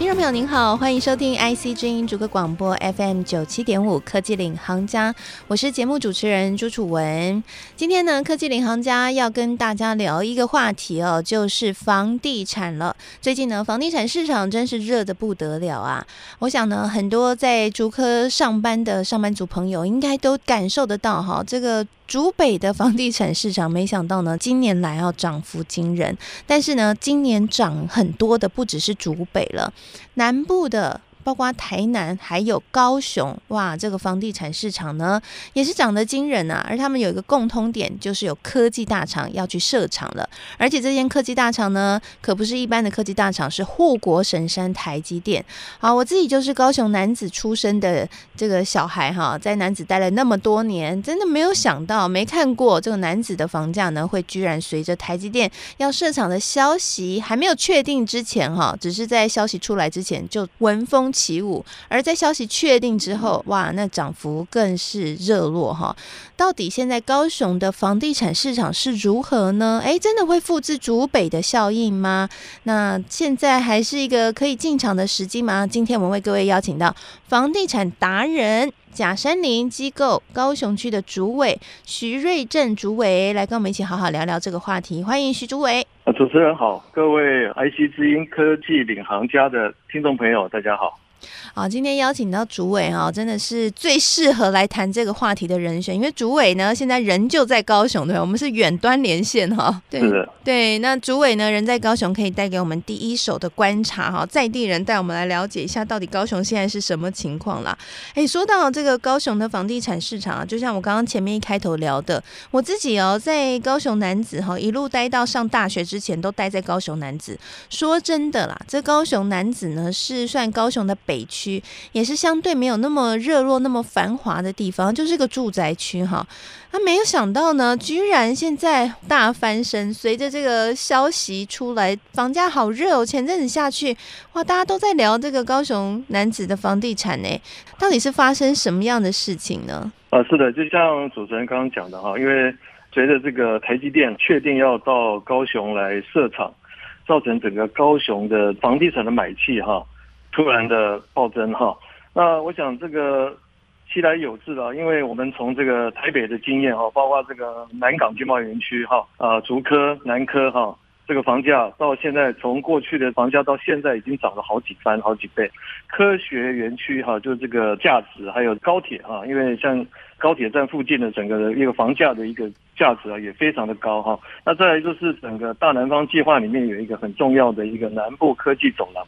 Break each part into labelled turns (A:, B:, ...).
A: 听众朋友您好，欢迎收听 IC 之音逐客广播 FM 九七点五科技领航家，我是节目主持人朱楚文。今天呢，科技领航家要跟大家聊一个话题哦，就是房地产了。最近呢，房地产市场真是热得不得了啊！我想呢，很多在逐科上班的上班族朋友应该都感受得到哈，这个。竹北的房地产市场，没想到呢，今年来要涨幅惊人。但是呢，今年涨很多的不只是竹北了，南部的。包括台南还有高雄，哇，这个房地产市场呢也是涨得惊人啊！而他们有一个共通点，就是有科技大厂要去设厂了。而且这间科技大厂呢，可不是一般的科技大厂，是护国神山台积电。好，我自己就是高雄男子出生的这个小孩哈，在男子待了那么多年，真的没有想到，没看过这个男子的房价呢，会居然随着台积电要设厂的消息还没有确定之前哈，只是在消息出来之前就闻风起舞，而在消息确定之后，哇，那涨幅更是热络哈。到底现在高雄的房地产市场是如何呢？诶，真的会复制竹北的效应吗？那现在还是一个可以进场的时机吗？今天我们为各位邀请到房地产达人假山林机构高雄区的主委徐瑞正主委来跟我们一起好好聊聊这个话题。欢迎徐主委。
B: 主持人好，各位 IC 之音科技领航家的听众朋友，大家好。
A: 好，今天邀请到主委哈，真的是最适合来谈这个话题的人选，因为主委呢现在人就在高雄，对，我们是远端连线哈。
B: 对
A: 对，那主委呢人在高雄，可以带给我们第一手的观察哈，在地人带我们来了解一下到底高雄现在是什么情况啦。哎，说到这个高雄的房地产市场啊，就像我刚刚前面一开头聊的，我自己哦在高雄男子哈一路待到上大学之前都待在高雄男子。说真的啦，这高雄男子呢是算高雄的。北区也是相对没有那么热络、那么繁华的地方，就是个住宅区哈。他、啊、没有想到呢，居然现在大翻身。随着这个消息出来，房价好热哦。前阵子下去，哇，大家都在聊这个高雄男子的房地产呢，到底是发生什么样的事情呢？
B: 啊，是的，就像主持人刚刚讲的哈，因为随着这个台积电确定要到高雄来设厂，造成整个高雄的房地产的买气哈。突然的暴增哈，那我想这个其来有自啊，因为我们从这个台北的经验哈，包括这个南港经贸园区哈，啊竹科、南科哈，这个房价到现在从过去的房价到现在已经涨了好几番、好几倍。科学园区哈，就这个价值还有高铁哈，因为像高铁站附近的整个的一个房价的一个价值啊，也非常的高哈。那再来就是整个大南方计划里面有一个很重要的一个南部科技走廊。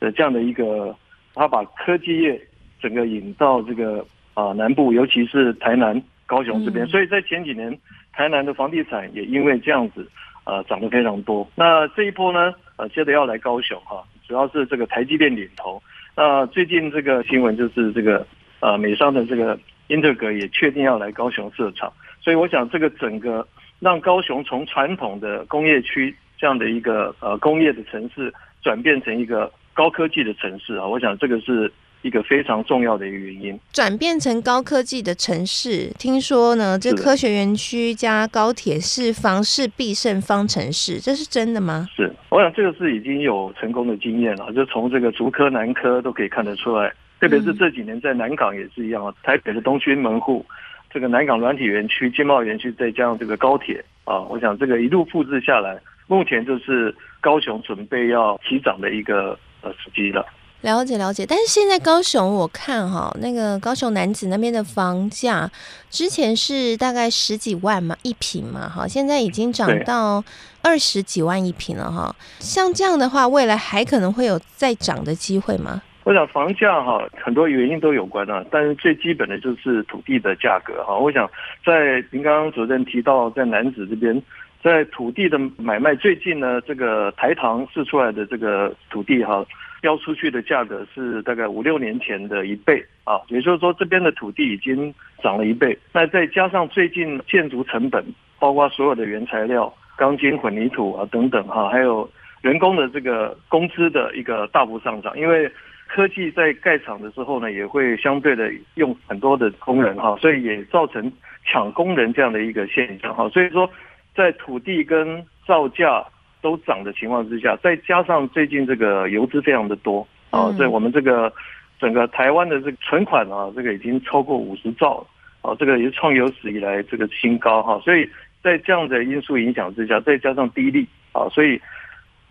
B: 的这样的一个，他把科技业整个引到这个啊南部，尤其是台南、高雄这边，所以在前几年，台南的房地产也因为这样子啊涨得非常多。那这一波呢，呃，接着要来高雄哈，主要是这个台积电领头。那最近这个新闻就是这个呃美商的这个英特格也确定要来高雄设厂，所以我想这个整个让高雄从传统的工业区这样的一个呃工业的城市转变成一个。高科技的城市啊，我想这个是一个非常重要的一个原因。
A: 转变成高科技的城市，听说呢，这科学园区加高铁是房市必胜方程式，这是真的吗？
B: 是，我想这个是已经有成功的经验了，就从这个竹科、南科都可以看得出来。特别是这几年在南港也是一样，台北的东区门户，这个南港软体园区、经贸园区，再加上这个高铁啊，我想这个一路复制下来，目前就是高雄准备要起涨的一个。呃，实际的
A: 了解了解，但是现在高雄我看哈，那个高雄男子那边的房价之前是大概十几万嘛一平嘛，哈，现在已经涨到二十几万一平了哈。像这样的话，未来还可能会有再涨的机会吗？
B: 我想房价哈，很多原因都有关啊，但是最基本的就是土地的价格哈。我想在您刚刚主任提到在男子这边。在土地的买卖，最近呢，这个台糖释出来的这个土地哈，标出去的价格是大概五六年前的一倍啊，也就是说这边的土地已经涨了一倍。那再加上最近建筑成本，包括所有的原材料、钢筋、混凝土啊等等哈，还有人工的这个工资的一个大幅上涨，因为科技在盖厂的时候呢，也会相对的用很多的工人哈，所以也造成抢工人这样的一个现象哈。所以说，在土地跟造价都涨的情况之下，再加上最近这个游资非常的多啊，所以我们这个整个台湾的这个存款啊，这个已经超过五十兆了啊，这个也是创有史以来这个新高哈。所以在这样的因素影响之下，再加上低利啊，所以。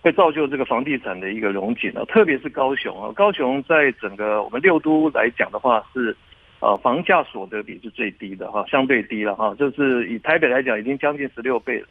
B: 会造就这个房地产的一个荣景啊，特别是高雄啊，高雄在整个我们六都来讲的话是，呃，房价所得比是最低的哈，相对低了哈，就是以台北来讲已经将近十六倍了。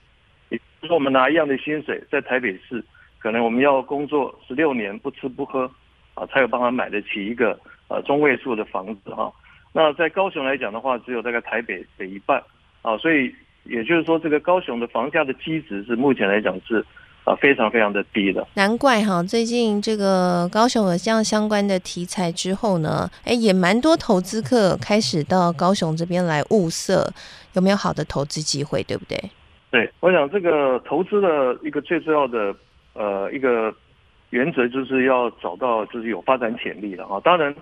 B: 也就是说我们拿一样的薪水在台北市，可能我们要工作十六年不吃不喝啊，才有办法买得起一个呃中位数的房子哈。那在高雄来讲的话，只有大概台北的一半啊，所以也就是说这个高雄的房价的基值是目前来讲是。啊，非常非常的低的，
A: 难怪哈，最近这个高雄有这样相关的题材之后呢，哎，也蛮多投资客开始到高雄这边来物色，有没有好的投资机会，对不对？
B: 对，我想这个投资的一个最重要的呃一个原则就是要找到就是有发展潜力的啊，当然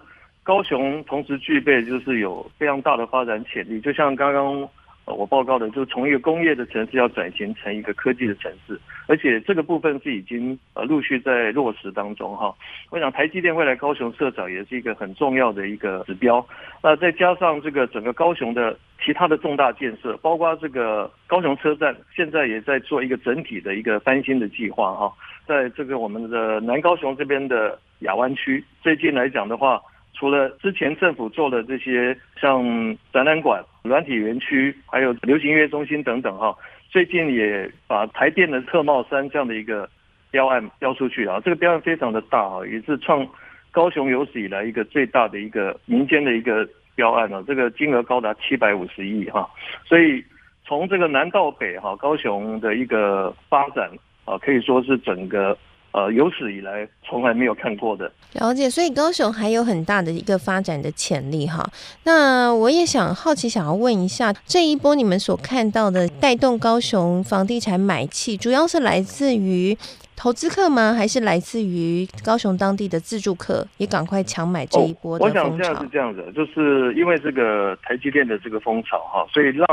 B: 高雄同时具备就是有非常大的发展潜力，就像刚刚。我报告的就是从一个工业的城市要转型成一个科技的城市，而且这个部分是已经呃陆续在落实当中哈。我想台积电未来高雄设厂也是一个很重要的一个指标。那再加上这个整个高雄的其他的重大建设，包括这个高雄车站，现在也在做一个整体的一个翻新的计划哈。在这个我们的南高雄这边的亚湾区，最近来讲的话。除了之前政府做的这些，像展览馆、软体园区，还有流行音乐中心等等哈，最近也把台电的特茂三这样的一个标案标出去啊，这个标案非常的大啊，也是创高雄有史以来一个最大的一个民间的一个标案啊，这个金额高达七百五十亿哈，所以从这个南到北哈，高雄的一个发展啊，可以说是整个。呃，有史以来从来没有看过的。
A: 了解，所以高雄还有很大的一个发展的潜力哈。那我也想好奇，想要问一下，这一波你们所看到的带动高雄房地产买气，主要是来自于投资客吗？还是来自于高雄当地的自住客也赶快抢买这一波的？
B: 哦，我想这样是这样的，就是因为这个台积电的这个风潮哈，所以让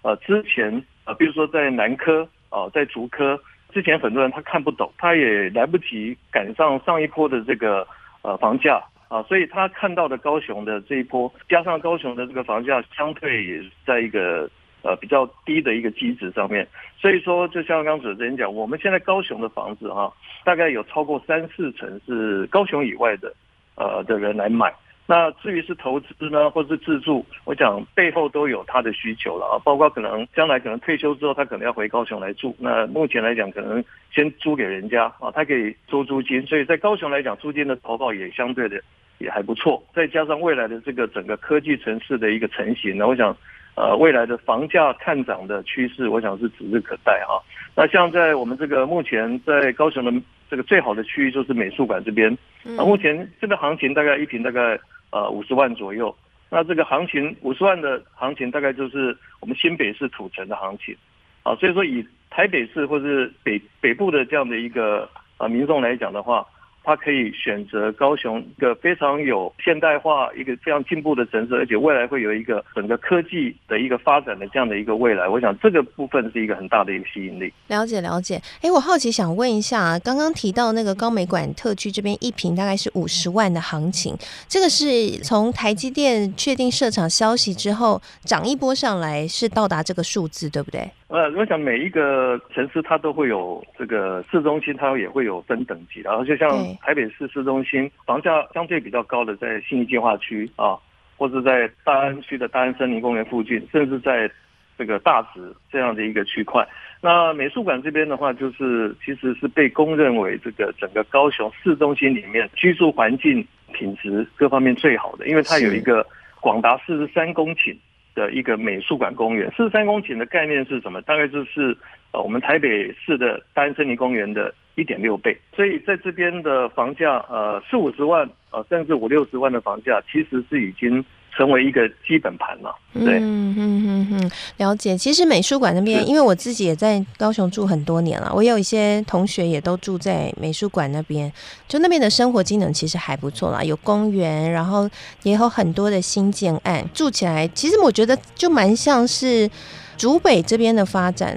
B: 呃之前呃，比如说在南科哦，在竹科。之前很多人他看不懂，他也来不及赶上上一波的这个呃房价啊，所以他看到的高雄的这一波，加上高雄的这个房价相对也在一个呃比较低的一个基值上面，所以说就像刚刚主持人讲，我们现在高雄的房子哈、啊，大概有超过三四成是高雄以外的呃的人来买。那至于是投资呢，或者是自住，我讲背后都有他的需求了啊，包括可能将来可能退休之后，他可能要回高雄来住。那目前来讲，可能先租给人家啊，他可以收租金，所以在高雄来讲，租金的投报也相对的也还不错。再加上未来的这个整个科技城市的一个成型，那我想，呃，未来的房价看涨的趋势，我想是指日可待啊。那像在我们这个目前在高雄的这个最好的区域，就是美术馆这边，那目前这个行情大概一平大概。呃，五十万左右，那这个行情五十万的行情，大概就是我们新北市土城的行情，啊，所以说以台北市或是北北部的这样的一个呃民众来讲的话。他可以选择高雄一个非常有现代化、一个非常进步的城市，而且未来会有一个整个科技的一个发展的这样的一个未来。我想这个部分是一个很大的一个吸引力。
A: 了解了解，哎，我好奇想问一下啊，刚刚提到那个高美馆特区这边一坪大概是五十万的行情，这个是从台积电确定设厂消息之后涨一波上来，是到达这个数字，对不对？
B: 呃，我想每一个城市它都会有这个市中心，它也会有分等级，然后就像台北市市中心房价相对比较高的，在信义计划区啊，或者在大安区的大安森林公园附近，甚至在这个大直这样的一个区块。那美术馆这边的话，就是其实是被公认为这个整个高雄市中心里面居住环境品质各方面最好的，因为它有一个广达四十三公顷。的一个美术馆公园，四十三公顷的概念是什么？大概就是呃，我们台北市的大安森林公园的一点六倍。所以在这边的房价，呃，四五十万，呃，甚至五六十万的房价，其实是已经成为一个基本盘了。对，
A: 嗯嗯嗯嗯，了解。其实美术馆那边，因为我自己也在高雄住很多年了，我有一些同学也都住在美术馆那边，就那边的生活机能其实还不错啦，有公园，然后也有很多的新建案，住起来其实我觉得就蛮像是。竹北这边的发展，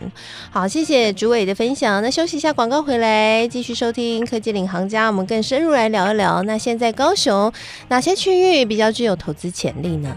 A: 好，谢谢竹伟的分享。那休息一下，广告回来继续收听科技领航家，我们更深入来聊一聊。那现在高雄哪些区域比较具有投资潜力呢？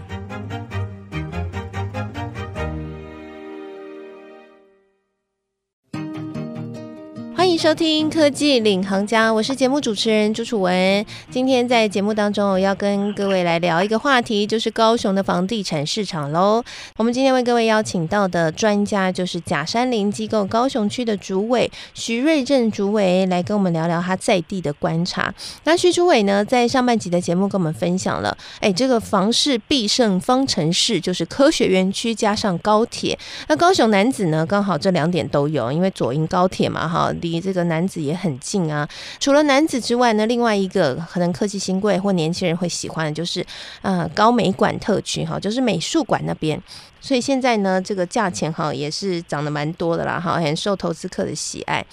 A: 收听科技领航家，我是节目主持人朱楚文。今天在节目当中，我要跟各位来聊一个话题，就是高雄的房地产市场喽。我们今天为各位邀请到的专家，就是假山林机构高雄区的主委徐瑞正主委，来跟我们聊聊他在地的观察。那徐主委呢，在上半集的节目跟我们分享了，哎，这个房市必胜方程式就是科学园区加上高铁。那高雄男子呢，刚好这两点都有，因为左营高铁嘛，哈，离这个男子也很近啊。除了男子之外呢，另外一个可能科技新贵或年轻人会喜欢的就是，呃，高美馆特区哈，就是美术馆那边。所以现在呢，这个价钱哈也是涨得蛮多的啦，哈，很受投资客的喜爱。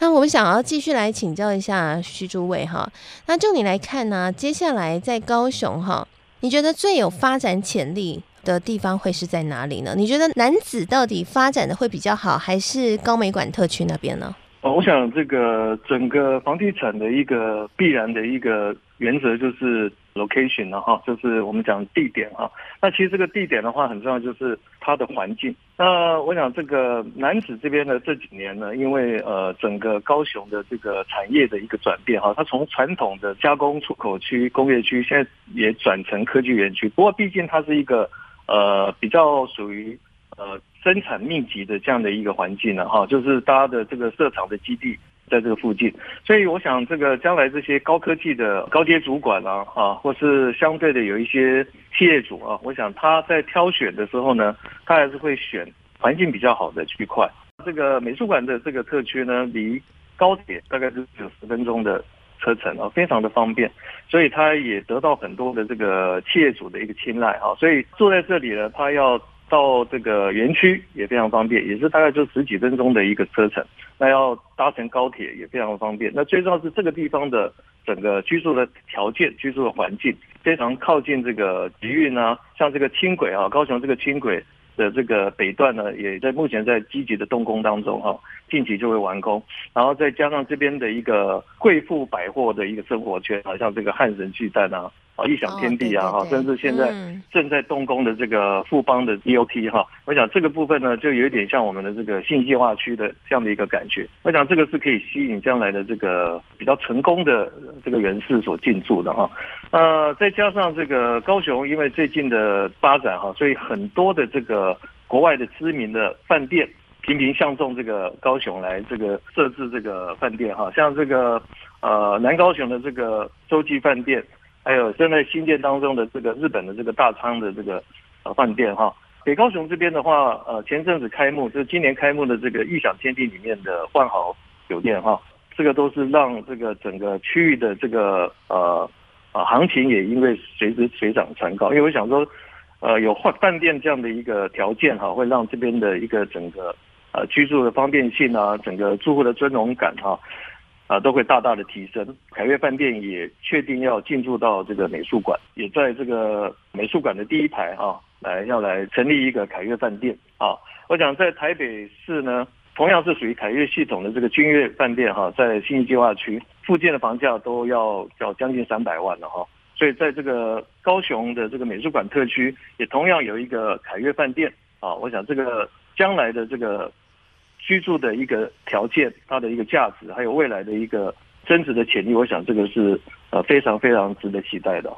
A: 那我们想要继续来请教一下徐诸位哈，那就你来看呢，接下来在高雄哈，你觉得最有发展潜力的地方会是在哪里呢？你觉得男子到底发展的会比较好，还是高美馆特区那边呢？
B: 我想这个整个房地产的一个必然的一个原则就是 location 了哈，就是我们讲地点哈。那其实这个地点的话很重要，就是它的环境。那我想这个南子这边呢，这几年呢，因为呃整个高雄的这个产业的一个转变哈，它从传统的加工出口区、工业区，现在也转成科技园区。不过毕竟它是一个呃比较属于呃。生产密集的这样的一个环境呢，哈，就是大家的这个设厂的基地在这个附近，所以我想这个将来这些高科技的高阶主管啊，啊，或是相对的有一些企业主啊，我想他在挑选的时候呢，他还是会选环境比较好的区块。这个美术馆的这个特区呢，离高铁大概是只有十分钟的车程啊，非常的方便，所以他也得到很多的这个企业主的一个青睐哈，所以坐在这里呢，他要。到这个园区也非常方便，也是大概就十几分钟的一个车程。那要搭乘高铁也非常方便。那最重要是这个地方的整个居住的条件、居住的环境非常靠近这个捷运啊，像这个轻轨啊，高雄这个轻轨的这个北段呢，也在目前在积极的动工当中哈，近期就会完工。然后再加上这边的一个贵妇百货的一个生活圈，好像这个汉神巨蛋啊。啊，异想天地啊，哈，甚至现在正在动工的这个富邦的 DOT 哈，我想这个部分呢，就有一点像我们的这个信息化区的这样的一个感觉。我想这个是可以吸引将来的这个比较成功的这个人士所进驻的哈。呃，再加上这个高雄，因为最近的发展哈，所以很多的这个国外的知名的饭店频频相中这个高雄来这个设置这个饭店哈，像这个呃南高雄的这个洲际饭店。还有正在新建当中的这个日本的这个大仓的这个呃饭店哈，北高雄这边的话，呃前阵子开幕，就是今年开幕的这个异想天地里面的万豪酒店哈，这个都是让这个整个区域的这个呃呃行情也因为随之水涨船高，因为我想说，呃有换饭店这样的一个条件哈，会让这边的一个整个呃居住的方便性啊，整个住户的尊荣感哈。啊都会大大的提升。凯悦饭店也确定要进驻到这个美术馆，也在这个美术馆的第一排啊，来要来成立一个凯悦饭店啊。我想在台北市呢，同样是属于凯悦系统的这个君悦饭店哈，在信义计划区附近的房价都要要将近三百万了哈。所以在这个高雄的这个美术馆特区，也同样有一个凯悦饭店啊。我想这个将来的这个。居住的一个条件，它的一个价值，还有未来的一个增值的潜力，我想这个是呃非常非常值得期待的。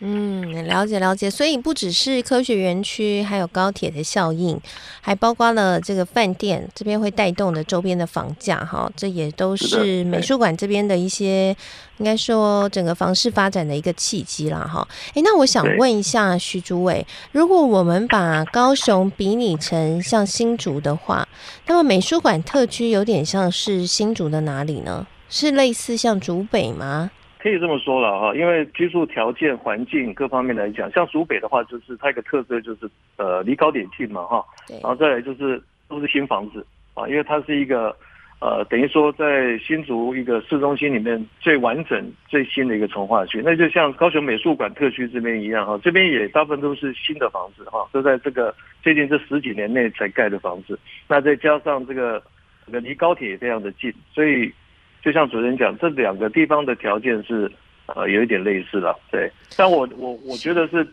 A: 嗯，了解了解，所以不只是科学园区，还有高铁的效应，还包括了这个饭店这边会带动的周边的房价，哈，这也都是美术馆这边的一些，应该说整个房市发展的一个契机啦，哈。哎，那我想问一下徐主委，如果我们把高雄比拟成像新竹的话，那么美术馆特区有点像是新竹的哪里呢？是类似像竹北吗？
B: 可可以这么说了哈，因为居住条件、环境各方面来讲，像蜀北的话，就是它一个特色就是呃离高点近嘛哈，然后再来就是都是新房子啊，因为它是一个呃等于说在新竹一个市中心里面最完整、最新的一个从化区，那就像高雄美术馆特区这边一样哈，这边也大部分都是新的房子哈，都在这个最近这十几年内才盖的房子，那再加上这个这个离高铁也非常的近，所以。就像主持人讲，这两个地方的条件是，呃，有一点类似的，对。但我我我觉得是，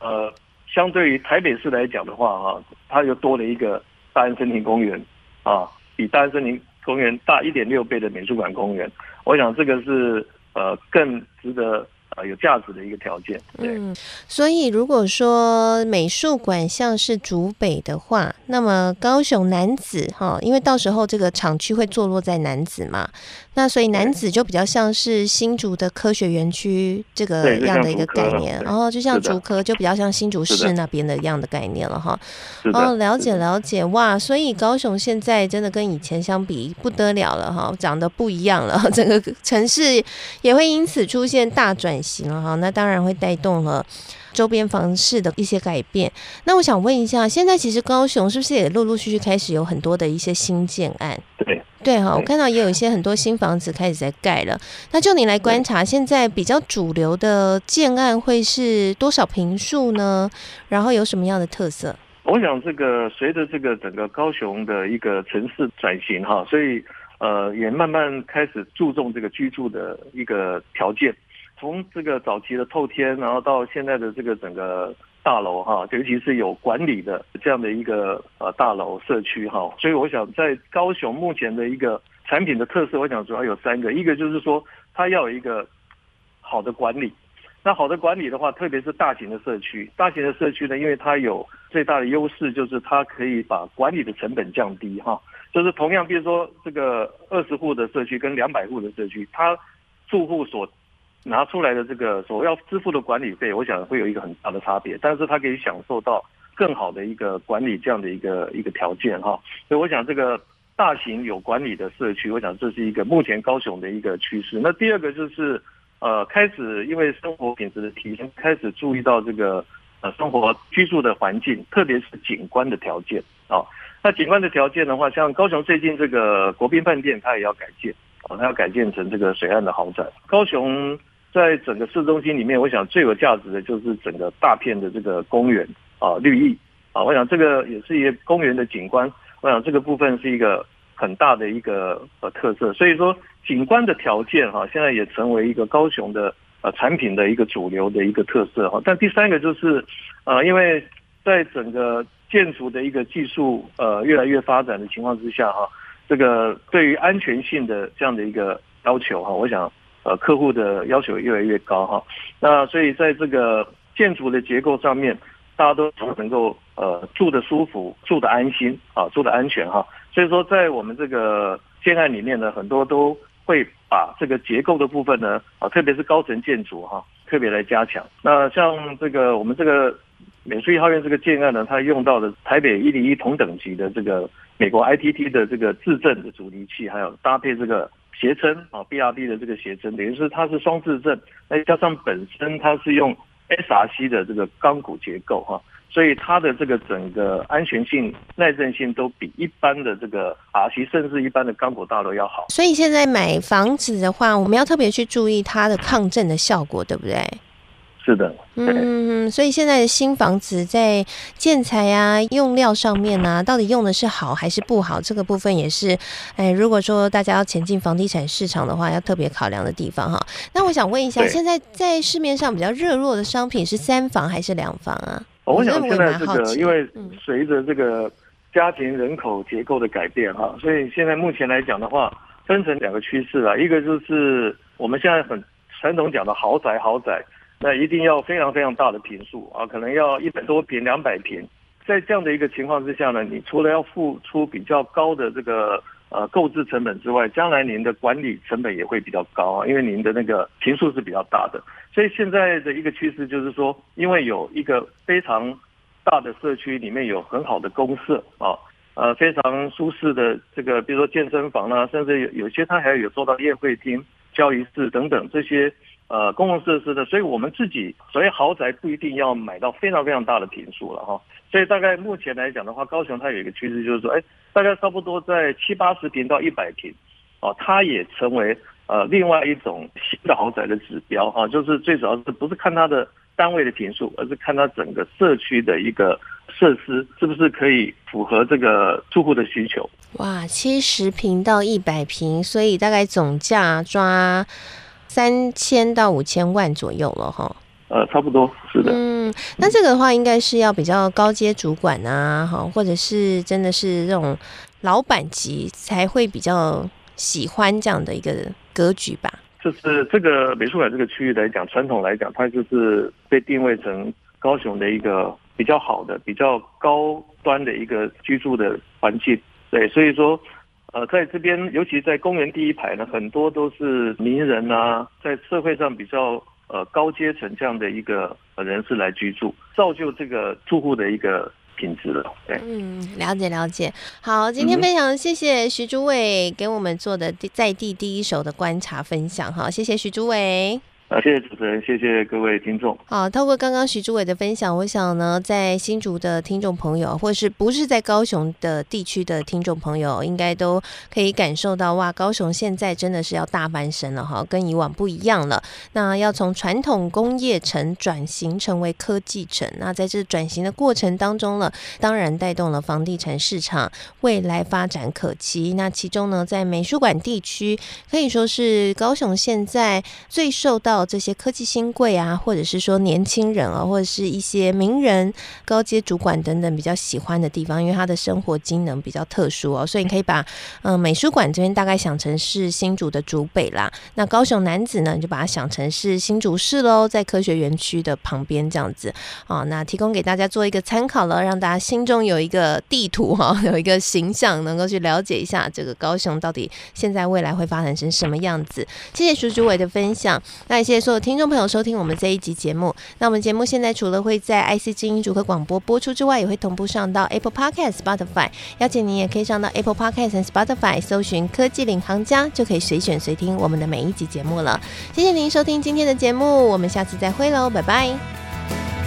B: 呃，相对于台北市来讲的话，啊，它又多了一个大安森林公园，啊，比大安森林公园大一点六倍的美术馆公园，我想这个是呃更值得。啊，有价值的一个条件。
A: 嗯，所以如果说美术馆像是竹北的话，那么高雄男子哈，因为到时候这个厂区会坐落在男子嘛，那所以男子就比较像是新竹的科学园区这个样的一个概念，然后就像竹科就比较像新竹市那边的样的概念了哈。哦，了解了解，哇，所以高雄现在真的跟以前相比不得了了哈，长得不一样了，整个城市也会因此出现大转。行了哈，那当然会带动了周边房市的一些改变。那我想问一下，现在其实高雄是不是也陆陆续续开始有很多的一些新建案？
B: 对
A: 对哈，我看到也有一些很多新房子开始在盖了。那就你来观察，现在比较主流的建案会是多少平数呢？然后有什么样的特色？
B: 我想这个随着这个整个高雄的一个城市转型哈，所以呃也慢慢开始注重这个居住的一个条件。从这个早期的透天，然后到现在的这个整个大楼哈，尤其是有管理的这样的一个呃大楼社区哈，所以我想在高雄目前的一个产品的特色，我想主要有三个，一个就是说它要有一个好的管理，那好的管理的话，特别是大型的社区，大型的社区呢，因为它有最大的优势就是它可以把管理的成本降低哈，就是同样比如说这个二十户的社区跟两百户的社区，它住户所拿出来的这个所要支付的管理费，我想会有一个很大的差别，但是他可以享受到更好的一个管理这样的一个一个条件哈，所以我想这个大型有管理的社区，我想这是一个目前高雄的一个趋势。那第二个就是呃，开始因为生活品质的提升，开始注意到这个呃生活居住的环境，特别是景观的条件啊。那景观的条件的话，像高雄最近这个国宾饭店，它也要改建啊，它要改建成这个水岸的豪宅。高雄。在整个市中心里面，我想最有价值的就是整个大片的这个公园啊，绿意啊，我想这个也是一个公园的景观。我想这个部分是一个很大的一个呃特色。所以说，景观的条件哈，现在也成为一个高雄的呃产品的一个主流的一个特色哈。但第三个就是呃，因为在整个建筑的一个技术呃越来越发展的情况之下哈，这个对于安全性的这样的一个要求哈，我想。呃，客户的要求越来越高哈，那所以在这个建筑的结构上面，大家都能够呃住得舒服、住得安心啊、住得安全哈。所以说，在我们这个建案里面呢，很多都会把这个结构的部分呢啊，特别是高层建筑哈，特别来加强。那像这个我们这个美术一号院这个建案呢，它用到的台北一零一同等级的这个美国 ITT 的这个制震的阻尼器，还有搭配这个。斜撑啊，BRD 的这个斜撑，等于是它是双制证，再加上本身它是用 SRC 的这个钢骨结构哈，所以它的这个整个安全性、耐震性都比一般的这个 RC 甚至一般的钢骨大楼要好。
A: 所以现在买房子的话，我们要特别去注意它的抗震的效果，对不对？
B: 是的，
A: 嗯，所以现在的新房子在建材啊、用料上面呢、啊，到底用的是好还是不好？这个部分也是，哎，如果说大家要前进房地产市场的话，要特别考量的地方哈。那我想问一下，现在在市面上比较热络的商品是三房还是两房啊？
B: 我想现在这个，因为随着这个家庭人口结构的改变哈，所以现在目前来讲的话，分成两个趋势啊，一个就是我们现在很传统讲的豪宅，豪宅。那一定要非常非常大的坪数啊，可能要一百多平、两百平。在这样的一个情况之下呢，你除了要付出比较高的这个呃购置成本之外，将来您的管理成本也会比较高，因为您的那个坪数是比较大的。所以现在的一个趋势就是说，因为有一个非常大的社区里面有很好的公设啊，呃非常舒适的这个，比如说健身房啊，甚至有有些它还有做到宴会厅、交易室等等这些。呃公共设施的，所以我们自己所谓豪宅不一定要买到非常非常大的坪数了哈。所以大概目前来讲的话，高雄它有一个趋势，就是说，哎，大概差不多在七八十平到一百平，哦，它也成为呃另外一种新的豪宅的指标哈，就是最主要是不是看它的单位的坪数，而是看它整个社区的一个。设施是不是可以符合这个住户的需求？
A: 哇，七十平到一百平，所以大概总价抓三千到五千万左右了哈。
B: 呃，差不多是的。
A: 嗯，那这个的话，应该是要比较高阶主管啊，哈，或者是真的是这种老板级才会比较喜欢这样的一个格局吧？
B: 就是这个美术馆这个区域来讲，传统来讲，它就是被定位成高雄的一个。比较好的、比较高端的一个居住的环境，对，所以说，呃，在这边，尤其在公园第一排呢，很多都是名人啊，在社会上比较呃高阶层这样的一个人士来居住，造就这个住户的一个品质了。对，
A: 嗯，了解了解。好，今天非常谢谢徐主委给我们做的在地第一手的观察分享，哈，谢谢徐主委。
B: 啊，谢谢主持人，谢谢各位听众。
A: 好，透过刚刚许志伟的分享，我想呢，在新竹的听众朋友，或者是不是在高雄的地区的听众朋友，应该都可以感受到，哇，高雄现在真的是要大翻身了哈，跟以往不一样了。那要从传统工业城转型成为科技城，那在这转型的过程当中呢，当然带动了房地产市场未来发展可期。那其中呢，在美术馆地区，可以说是高雄现在最受到这些科技新贵啊，或者是说年轻人啊，或者是一些名人、高阶主管等等比较喜欢的地方，因为他的生活机能比较特殊哦，所以你可以把嗯、美术馆这边大概想成是新竹的竹北啦。那高雄男子呢，你就把它想成是新竹市喽，在科学园区的旁边这样子啊。那提供给大家做一个参考了，让大家心中有一个地图哈，有一个形象，能够去了解一下这个高雄到底现在未来会发展成什么样子。谢谢徐主委的分享，那谢谢。所有听众朋友收听我们这一集节目，那我们节目现在除了会在 IC 精英主客广播播出之外，也会同步上到 Apple Podcast、Spotify。邀请您也可以上到 Apple Podcast 和 Spotify 搜寻“科技领航家”，就可以随选随听我们的每一集节目了。谢谢您收听今天的节目，我们下次再会喽，拜拜。